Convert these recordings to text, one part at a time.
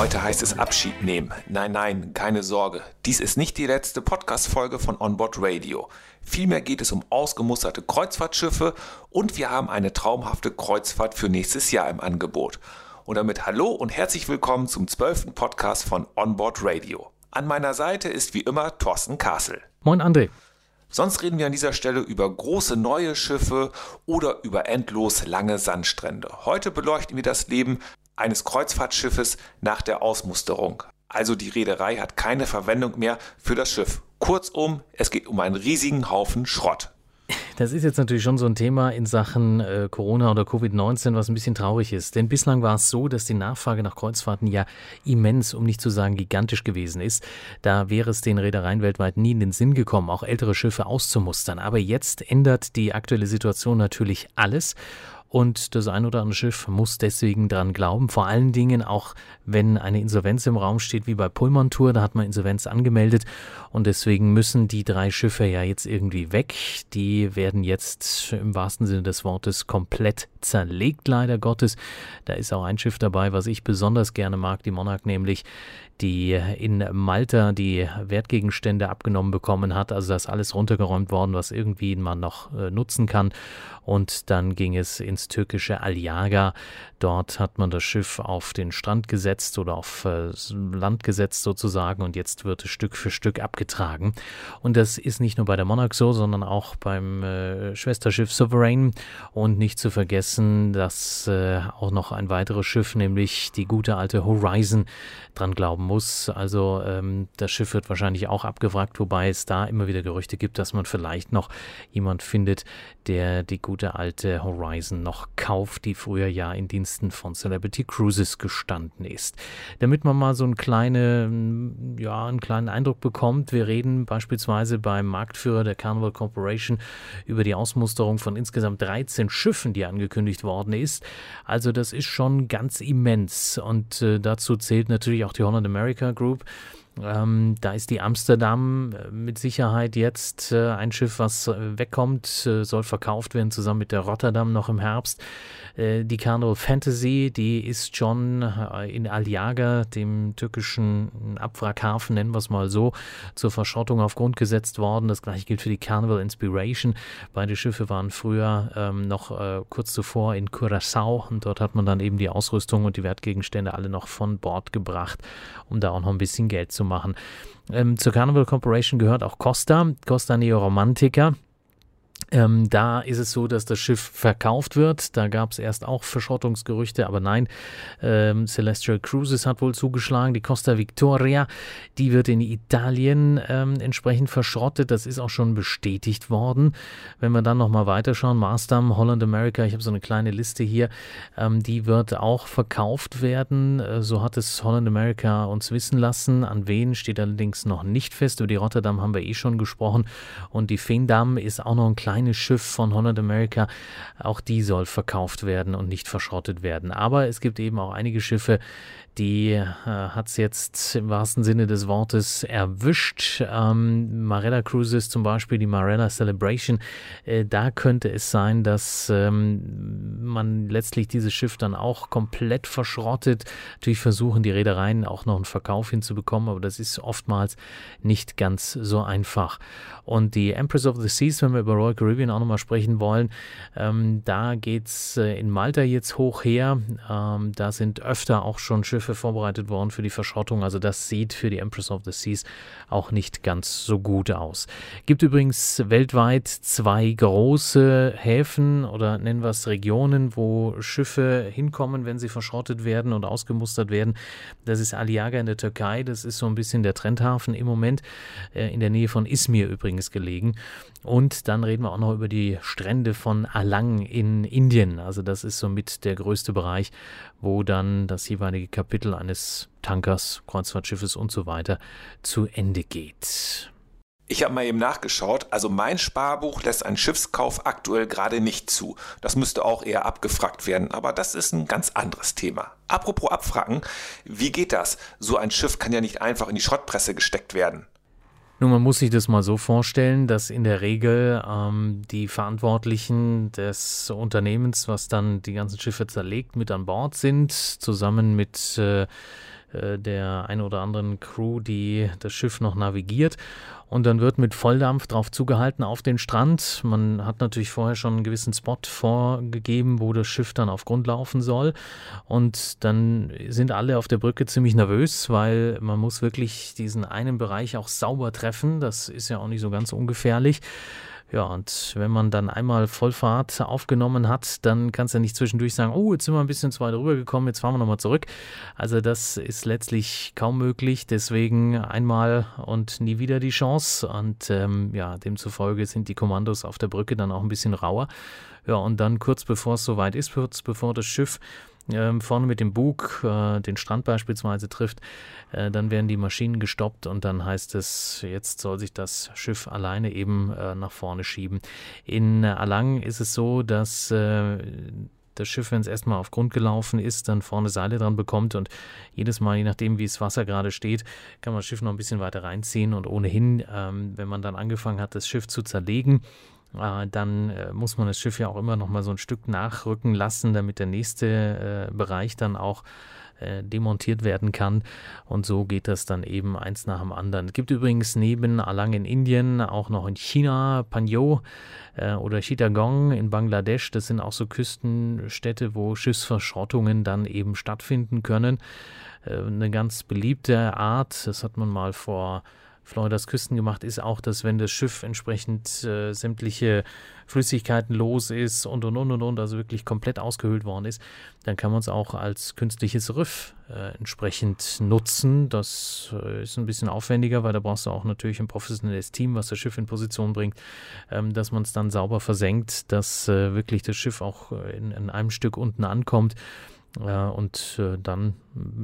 Heute heißt es Abschied nehmen. Nein, nein, keine Sorge. Dies ist nicht die letzte Podcast-Folge von Onboard Radio. Vielmehr geht es um ausgemusterte Kreuzfahrtschiffe und wir haben eine traumhafte Kreuzfahrt für nächstes Jahr im Angebot. Und damit hallo und herzlich willkommen zum zwölften Podcast von Onboard Radio. An meiner Seite ist wie immer Thorsten Kassel. Moin André. Sonst reden wir an dieser Stelle über große neue Schiffe oder über endlos lange Sandstrände. Heute beleuchten wir das Leben eines Kreuzfahrtschiffes nach der Ausmusterung. Also die Reederei hat keine Verwendung mehr für das Schiff. Kurzum, es geht um einen riesigen Haufen Schrott. Das ist jetzt natürlich schon so ein Thema in Sachen äh, Corona oder Covid-19, was ein bisschen traurig ist. Denn bislang war es so, dass die Nachfrage nach Kreuzfahrten ja immens, um nicht zu sagen gigantisch gewesen ist. Da wäre es den Reedereien weltweit nie in den Sinn gekommen, auch ältere Schiffe auszumustern. Aber jetzt ändert die aktuelle Situation natürlich alles. Und das ein oder andere Schiff muss deswegen dran glauben. Vor allen Dingen auch, wenn eine Insolvenz im Raum steht, wie bei Pullman Tour, da hat man Insolvenz angemeldet. Und deswegen müssen die drei Schiffe ja jetzt irgendwie weg. Die werden jetzt im wahrsten Sinne des Wortes komplett zerlegt, leider Gottes. Da ist auch ein Schiff dabei, was ich besonders gerne mag, die Monarch nämlich die in Malta die Wertgegenstände abgenommen bekommen hat. Also da ist alles runtergeräumt worden, was irgendwie man noch äh, nutzen kann. Und dann ging es ins türkische Alyaga. Dort hat man das Schiff auf den Strand gesetzt oder auf äh, Land gesetzt sozusagen und jetzt wird es Stück für Stück abgetragen. Und das ist nicht nur bei der Monarch so, sondern auch beim äh, Schwesterschiff Sovereign. Und nicht zu vergessen, dass äh, auch noch ein weiteres Schiff, nämlich die gute alte Horizon, dran glauben muss. Also ähm, das Schiff wird wahrscheinlich auch abgewrackt, wobei es da immer wieder Gerüchte gibt, dass man vielleicht noch jemand findet, der die gute alte Horizon noch kauft, die früher ja in Diensten von Celebrity Cruises gestanden ist. Damit man mal so einen, kleine, ja, einen kleinen Eindruck bekommt, wir reden beispielsweise beim Marktführer der Carnival Corporation über die Ausmusterung von insgesamt 13 Schiffen, die angekündigt worden ist. Also das ist schon ganz immens und äh, dazu zählt natürlich auch die Holland American America Group. Ähm, da ist die Amsterdam äh, mit Sicherheit jetzt äh, ein Schiff, was äh, wegkommt, äh, soll verkauft werden, zusammen mit der Rotterdam noch im Herbst. Äh, die Carnival Fantasy, die ist schon äh, in Aljaga, dem türkischen Abwrackhafen, nennen wir es mal so, zur Verschrottung auf Grund gesetzt worden. Das gleiche gilt für die Carnival Inspiration. Beide Schiffe waren früher ähm, noch kurz zuvor in Curaçao und dort hat man dann eben die Ausrüstung und die Wertgegenstände alle noch von Bord gebracht, um da auch noch ein bisschen Geld zu machen. Ähm, zur Carnival Corporation gehört auch Costa, Costa Neo Romantica. Ähm, da ist es so, dass das Schiff verkauft wird. Da gab es erst auch Verschrottungsgerüchte, aber nein, ähm, Celestial Cruises hat wohl zugeschlagen. Die Costa Victoria, die wird in Italien ähm, entsprechend verschrottet. Das ist auch schon bestätigt worden. Wenn wir dann nochmal weiterschauen, Marstam, Holland America, ich habe so eine kleine Liste hier, ähm, die wird auch verkauft werden. Äh, so hat es Holland America uns wissen lassen. An wen steht allerdings noch nicht fest. Über die Rotterdam haben wir eh schon gesprochen. Und die Fendam ist auch noch ein kleines kleine Schiff von Holland America, auch die soll verkauft werden und nicht verschrottet werden. Aber es gibt eben auch einige Schiffe, die äh, hat es jetzt im wahrsten Sinne des Wortes erwischt. Ähm, Marella Cruises zum Beispiel, die Marella Celebration, äh, da könnte es sein, dass ähm, man letztlich dieses Schiff dann auch komplett verschrottet. Natürlich versuchen die Reedereien auch noch einen Verkauf hinzubekommen, aber das ist oftmals nicht ganz so einfach. Und die Empress of the Seas, wenn wir über Royal Caribbean auch nochmal sprechen wollen, ähm, da geht es äh, in Malta jetzt hoch her. Ähm, da sind öfter auch schon Schiffe vorbereitet worden für die Verschrottung. Also das sieht für die Empress of the Seas auch nicht ganz so gut aus. Gibt übrigens weltweit zwei große Häfen oder nennen wir es Regionen, wo Schiffe hinkommen, wenn sie verschrottet werden und ausgemustert werden. Das ist Aliaga in der Türkei. Das ist so ein bisschen der Trendhafen im Moment. Äh, in der Nähe von Izmir übrigens gelegen. Und dann reden wir auch noch über die Strände von Alang in Indien. Also das ist somit der größte Bereich, wo dann das jeweilige Kapitel eines Tankers, Kreuzfahrtschiffes und so weiter zu Ende geht. Ich habe mal eben nachgeschaut, also mein Sparbuch lässt einen Schiffskauf aktuell gerade nicht zu. Das müsste auch eher abgefragt werden, aber das ist ein ganz anderes Thema. Apropos abfragen, wie geht das? So ein Schiff kann ja nicht einfach in die Schrottpresse gesteckt werden. Nun, man muss sich das mal so vorstellen, dass in der Regel ähm, die Verantwortlichen des Unternehmens, was dann die ganzen Schiffe zerlegt, mit an Bord sind, zusammen mit äh, der ein oder anderen Crew, die das Schiff noch navigiert. Und dann wird mit Volldampf drauf zugehalten auf den Strand. Man hat natürlich vorher schon einen gewissen Spot vorgegeben, wo das Schiff dann auf Grund laufen soll. Und dann sind alle auf der Brücke ziemlich nervös, weil man muss wirklich diesen einen Bereich auch sauber treffen. Das ist ja auch nicht so ganz ungefährlich. Ja, und wenn man dann einmal Vollfahrt aufgenommen hat, dann kannst du nicht zwischendurch sagen, oh, jetzt sind wir ein bisschen zu weit rübergekommen, jetzt fahren wir nochmal zurück. Also das ist letztlich kaum möglich, deswegen einmal und nie wieder die Chance. Und ähm, ja, demzufolge sind die Kommandos auf der Brücke dann auch ein bisschen rauer. Ja, und dann kurz bevor es soweit ist, kurz bevor das Schiff ähm, vorne mit dem Bug äh, den Strand beispielsweise trifft, äh, dann werden die Maschinen gestoppt und dann heißt es, jetzt soll sich das Schiff alleine eben äh, nach vorne schieben. In Alang ist es so, dass äh, das Schiff, wenn es erstmal auf Grund gelaufen ist, dann vorne Seile dran bekommt und jedes Mal, je nachdem, wie das Wasser gerade steht, kann man das Schiff noch ein bisschen weiter reinziehen und ohnehin, ähm, wenn man dann angefangen hat, das Schiff zu zerlegen, äh, dann äh, muss man das Schiff ja auch immer noch mal so ein Stück nachrücken lassen, damit der nächste äh, Bereich dann auch demontiert werden kann. Und so geht das dann eben eins nach dem anderen. Es gibt übrigens neben Alang in Indien auch noch in China Panyo äh, oder Chittagong in Bangladesch. Das sind auch so Küstenstädte, wo Schiffsverschrottungen dann eben stattfinden können. Äh, eine ganz beliebte Art, das hat man mal vor Floridas Küsten gemacht, ist auch, dass wenn das Schiff entsprechend äh, sämtliche Flüssigkeiten los ist und und und und und, also wirklich komplett ausgehöhlt worden ist, dann kann man es auch als künstliches Riff äh, entsprechend nutzen. Das äh, ist ein bisschen aufwendiger, weil da brauchst du auch natürlich ein professionelles Team, was das Schiff in Position bringt, ähm, dass man es dann sauber versenkt, dass äh, wirklich das Schiff auch äh, in, in einem Stück unten ankommt und äh, dann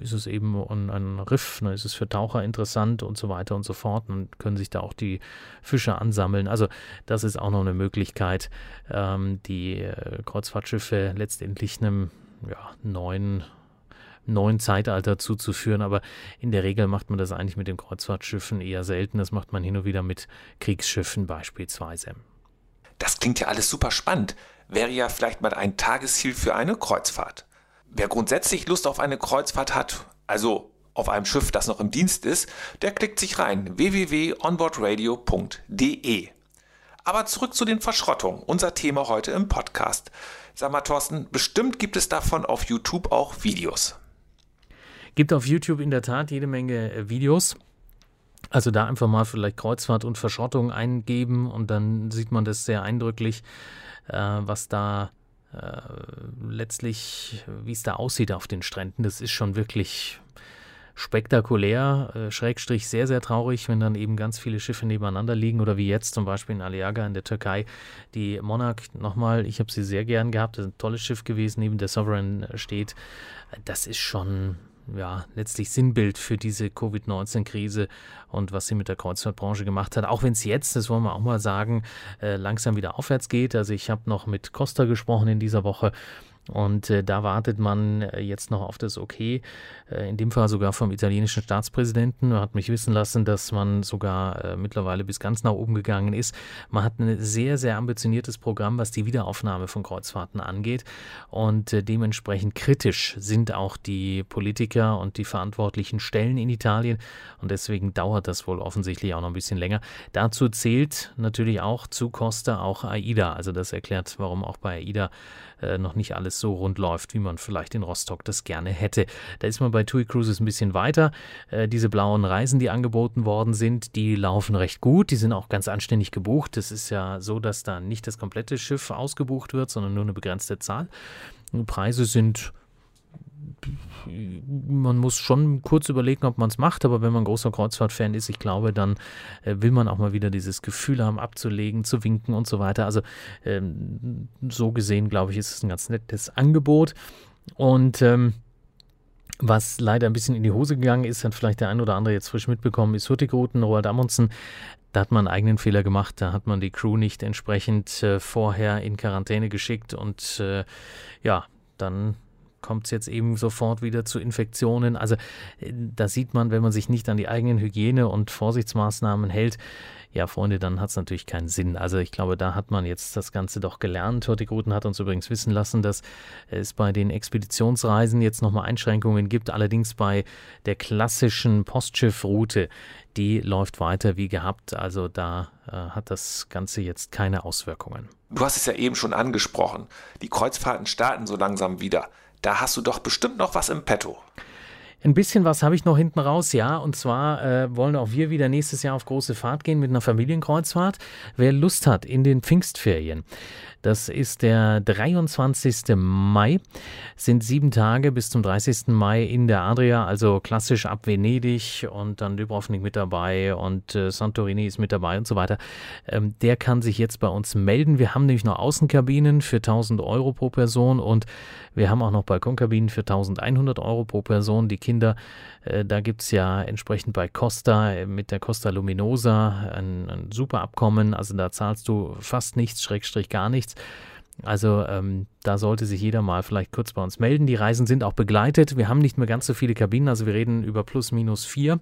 ist es eben ein, Riff, ne, ist es für Taucher interessant und so weiter und so fort. Dann können sich da auch die Fische ansammeln. Also das ist auch noch eine Möglichkeit, ähm, die äh, Kreuzfahrtschiffe letztendlich einem ja, neuen neuen Zeitalter zuzuführen, aber in der Regel macht man das eigentlich mit den Kreuzfahrtschiffen eher selten. Das macht man hin und wieder mit Kriegsschiffen beispielsweise. Das klingt ja alles super spannend. Wäre ja vielleicht mal ein Tagesziel für eine Kreuzfahrt. Wer grundsätzlich Lust auf eine Kreuzfahrt hat, also auf einem Schiff, das noch im Dienst ist, der klickt sich rein www.onboardradio.de. Aber zurück zu den Verschrottungen, unser Thema heute im Podcast. Sag mal, Thorsten, bestimmt gibt es davon auf YouTube auch Videos. Gibt auf YouTube in der Tat jede Menge äh, Videos. Also da einfach mal vielleicht Kreuzfahrt und Verschrottung eingeben und dann sieht man das sehr eindrücklich, äh, was da letztlich, wie es da aussieht auf den Stränden, das ist schon wirklich spektakulär, äh, Schrägstrich sehr, sehr traurig, wenn dann eben ganz viele Schiffe nebeneinander liegen oder wie jetzt zum Beispiel in Aliaga in der Türkei. Die Monarch, nochmal, ich habe sie sehr gern gehabt, das ist ein tolles Schiff gewesen, neben der Sovereign steht. Das ist schon ja, letztlich Sinnbild für diese Covid-19-Krise und was sie mit der Kreuzfahrtbranche gemacht hat. Auch wenn es jetzt, das wollen wir auch mal sagen, äh, langsam wieder aufwärts geht. Also ich habe noch mit Costa gesprochen in dieser Woche und äh, da wartet man äh, jetzt noch auf das Okay, äh, in dem Fall sogar vom italienischen Staatspräsidenten. Er hat mich wissen lassen, dass man sogar äh, mittlerweile bis ganz nach oben gegangen ist. Man hat ein sehr, sehr ambitioniertes Programm, was die Wiederaufnahme von Kreuzfahrten angeht. Und äh, dementsprechend kritisch sind auch die Politiker und die verantwortlichen Stellen in Italien. Und deswegen dauert das wohl offensichtlich auch noch ein bisschen länger. Dazu zählt natürlich auch zu Costa auch AIDA. Also das erklärt, warum auch bei AIDA noch nicht alles so rund läuft, wie man vielleicht in Rostock das gerne hätte. Da ist man bei TUI Cruises ein bisschen weiter. Äh, diese blauen Reisen, die angeboten worden sind, die laufen recht gut. Die sind auch ganz anständig gebucht. Es ist ja so, dass da nicht das komplette Schiff ausgebucht wird, sondern nur eine begrenzte Zahl. Die Preise sind man muss schon kurz überlegen, ob man es macht, aber wenn man großer Kreuzfahrtfan ist, ich glaube, dann äh, will man auch mal wieder dieses Gefühl haben, abzulegen, zu winken und so weiter. Also ähm, so gesehen, glaube ich, ist es ein ganz nettes Angebot. Und ähm, was leider ein bisschen in die Hose gegangen ist, hat vielleicht der ein oder andere jetzt frisch mitbekommen, ist Hurtigruten, Roald Amundsen. Da hat man einen eigenen Fehler gemacht. Da hat man die Crew nicht entsprechend äh, vorher in Quarantäne geschickt und äh, ja, dann kommt es jetzt eben sofort wieder zu Infektionen. Also äh, da sieht man, wenn man sich nicht an die eigenen Hygiene- und Vorsichtsmaßnahmen hält, ja, Freunde, dann hat es natürlich keinen Sinn. Also ich glaube, da hat man jetzt das Ganze doch gelernt. Hurtigruten hat uns übrigens wissen lassen, dass es bei den Expeditionsreisen jetzt nochmal Einschränkungen gibt. Allerdings bei der klassischen Postschiffroute, die läuft weiter wie gehabt. Also da äh, hat das Ganze jetzt keine Auswirkungen. Du hast es ja eben schon angesprochen. Die Kreuzfahrten starten so langsam wieder. Da hast du doch bestimmt noch was im Petto. Ein bisschen was habe ich noch hinten raus, ja. Und zwar äh, wollen auch wir wieder nächstes Jahr auf große Fahrt gehen mit einer Familienkreuzfahrt. Wer Lust hat in den Pfingstferien, das ist der 23. Mai, sind sieben Tage bis zum 30. Mai in der Adria, also klassisch ab Venedig und dann Dubrovnik mit dabei und äh, Santorini ist mit dabei und so weiter. Ähm, der kann sich jetzt bei uns melden. Wir haben nämlich noch Außenkabinen für 1000 Euro pro Person und wir haben auch noch Balkonkabinen für 1100 Euro pro Person. Die Kinder, äh, da gibt es ja entsprechend bei Costa äh, mit der Costa Luminosa ein, ein super Abkommen. Also da zahlst du fast nichts, Schrägstrich gar nichts. Also ähm, da sollte sich jeder mal vielleicht kurz bei uns melden. Die Reisen sind auch begleitet. Wir haben nicht mehr ganz so viele Kabinen, also wir reden über plus minus vier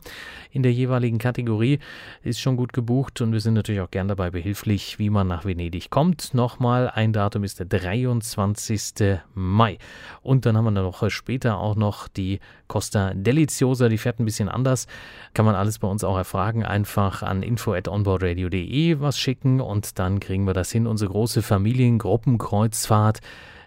in der jeweiligen Kategorie. Ist schon gut gebucht und wir sind natürlich auch gern dabei behilflich, wie man nach Venedig kommt. Nochmal, ein Datum ist der 23. Mai. Und dann haben wir eine Woche später auch noch die Costa Deliciosa, die fährt ein bisschen anders. Kann man alles bei uns auch erfragen. Einfach an info at onboardradio.de was schicken und dann kriegen wir das hin. Unsere große Familiengruppenkreuzfahrt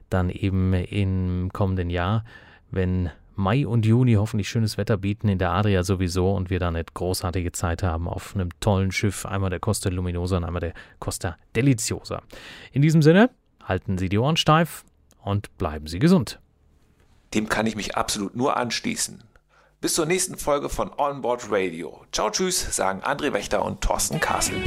dann eben im kommenden Jahr, wenn Mai und Juni hoffentlich schönes Wetter bieten, in der Adria sowieso und wir dann eine großartige Zeit haben auf einem tollen Schiff, einmal der Costa Luminosa und einmal der Costa Deliciosa. In diesem Sinne, halten Sie die Ohren steif und bleiben Sie gesund. Dem kann ich mich absolut nur anschließen. Bis zur nächsten Folge von Onboard Radio. Ciao, tschüss, sagen André Wächter und Thorsten Kassel.